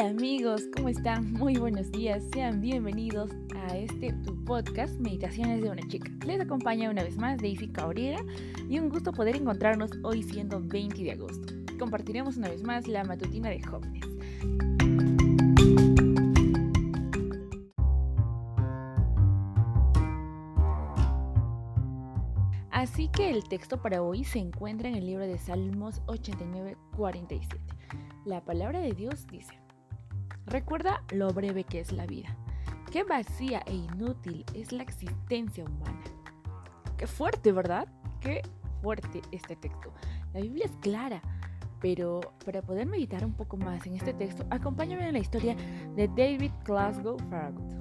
Amigos, ¿cómo están? Muy buenos días, sean bienvenidos a este podcast Meditaciones de una chica. Les acompaña una vez más Daisy Cabrera y un gusto poder encontrarnos hoy siendo 20 de agosto. Compartiremos una vez más la matutina de jóvenes. Así que el texto para hoy se encuentra en el libro de Salmos 89-47. La palabra de Dios dice, recuerda lo breve que es la vida, qué vacía e inútil es la existencia humana. Qué fuerte, ¿verdad? Qué fuerte este texto. La Biblia es clara, pero para poder meditar un poco más en este texto, acompáñame en la historia de David Glasgow Farragut.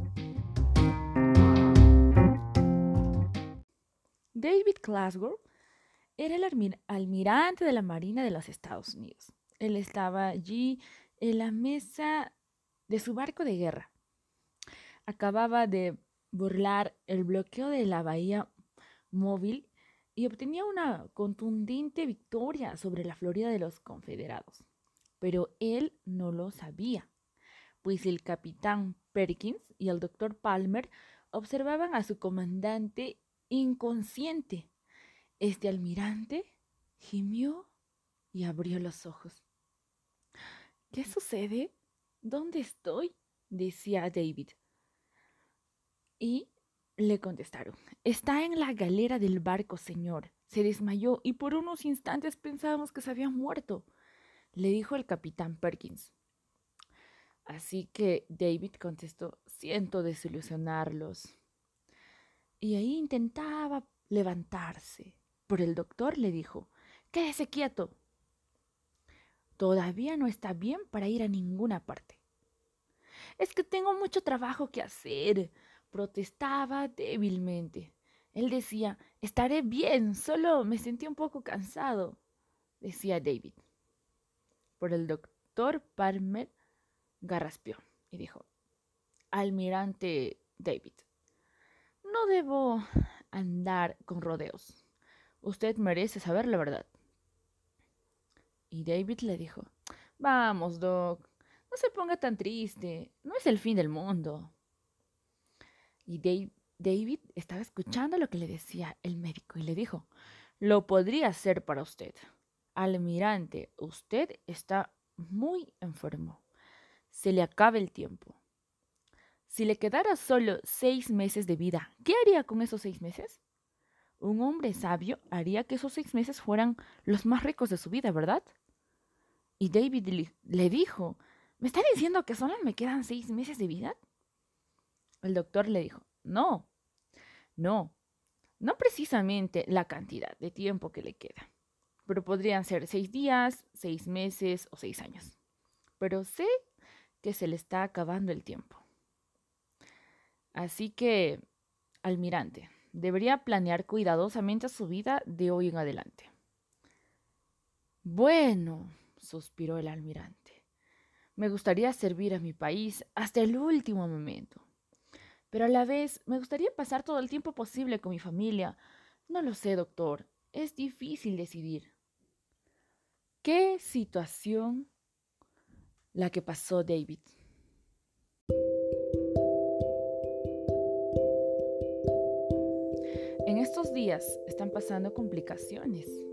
David Glasgow era el almirante de la Marina de los Estados Unidos. Él estaba allí en la mesa de su barco de guerra. Acababa de burlar el bloqueo de la bahía móvil y obtenía una contundente victoria sobre la Florida de los Confederados. Pero él no lo sabía, pues el capitán Perkins y el doctor Palmer observaban a su comandante inconsciente. Este almirante gimió y abrió los ojos. ¿Qué sucede? ¿Dónde estoy? decía David. Y le contestaron, está en la galera del barco, señor. Se desmayó y por unos instantes pensábamos que se había muerto, le dijo el capitán Perkins. Así que David contestó, siento desilusionarlos y ahí intentaba levantarse. Pero el doctor le dijo, quédese quieto. Todavía no está bien para ir a ninguna parte. Es que tengo mucho trabajo que hacer, protestaba débilmente. Él decía, estaré bien, solo me sentí un poco cansado, decía David. Pero el doctor Palmer garraspeó y dijo, Almirante David, no debo andar con rodeos. Usted merece saber la verdad. Y David le dijo, Vamos, Doc, no se ponga tan triste, no es el fin del mundo. Y David estaba escuchando lo que le decía el médico y le dijo, Lo podría hacer para usted. Almirante, usted está muy enfermo. Se le acaba el tiempo. Si le quedara solo seis meses de vida, ¿qué haría con esos seis meses? Un hombre sabio haría que esos seis meses fueran los más ricos de su vida, ¿verdad? Y David le dijo, ¿me está diciendo que solo me quedan seis meses de vida? El doctor le dijo, no, no, no precisamente la cantidad de tiempo que le queda, pero podrían ser seis días, seis meses o seis años. Pero sé que se le está acabando el tiempo. Así que, almirante, debería planear cuidadosamente su vida de hoy en adelante. Bueno, suspiró el almirante, me gustaría servir a mi país hasta el último momento. Pero a la vez me gustaría pasar todo el tiempo posible con mi familia. No lo sé, doctor. Es difícil decidir. ¿Qué situación la que pasó David? En estos días están pasando complicaciones.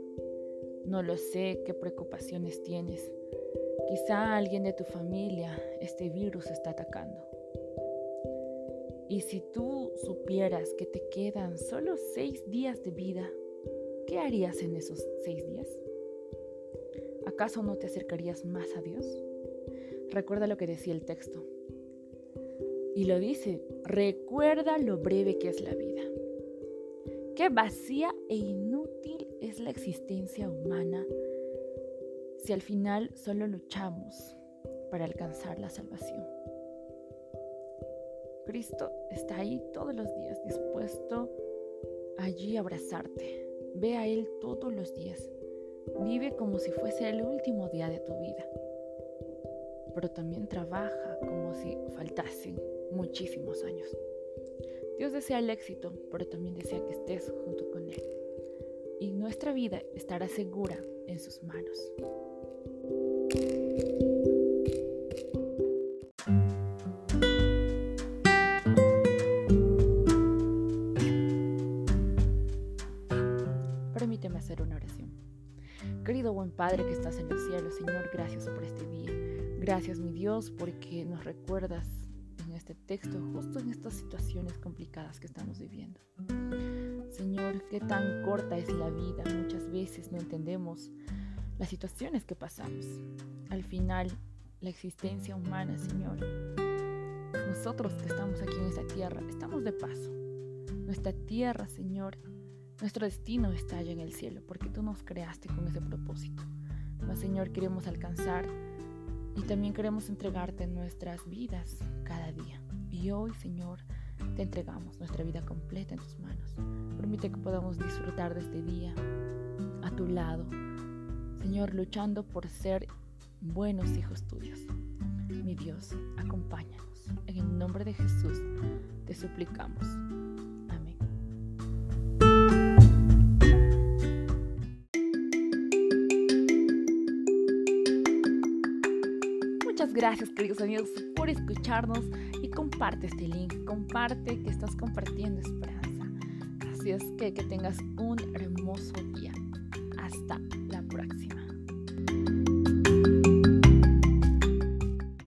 No lo sé qué preocupaciones tienes. Quizá alguien de tu familia este virus está atacando. Y si tú supieras que te quedan solo seis días de vida, ¿qué harías en esos seis días? ¿Acaso no te acercarías más a Dios? Recuerda lo que decía el texto. Y lo dice, recuerda lo breve que es la vida. Qué vacía e inútil es la existencia humana si al final solo luchamos para alcanzar la salvación. Cristo está ahí todos los días dispuesto allí a abrazarte. Ve a Él todos los días. Vive como si fuese el último día de tu vida. Pero también trabaja como si faltasen muchísimos años. Dios desea el éxito, pero también desea que estés nuestra vida estará segura en sus manos. Permíteme hacer una oración. Querido buen Padre que estás en el cielo, Señor, gracias por este día. Gracias, mi Dios, porque nos recuerdas en este texto justo en estas situaciones complicadas que estamos viviendo. Señor, qué tan corta es la vida. Muchas veces no entendemos las situaciones que pasamos. Al final, la existencia humana, Señor, nosotros que estamos aquí en esta tierra, estamos de paso. Nuestra tierra, Señor, nuestro destino está allá en el cielo, porque tú nos creaste con ese propósito. Mas, Señor, queremos alcanzar y también queremos entregarte nuestras vidas cada día. Y hoy, Señor, te entregamos nuestra vida completa en tus manos. Permite que podamos disfrutar de este día a tu lado. Señor, luchando por ser buenos hijos tuyos. Mi Dios, acompáñanos. En el nombre de Jesús te suplicamos. Amén. Muchas gracias, queridos amigos, por escucharnos comparte este link. Comparte que estás compartiendo esperanza. Así es que que tengas un hermoso día. Hasta la próxima.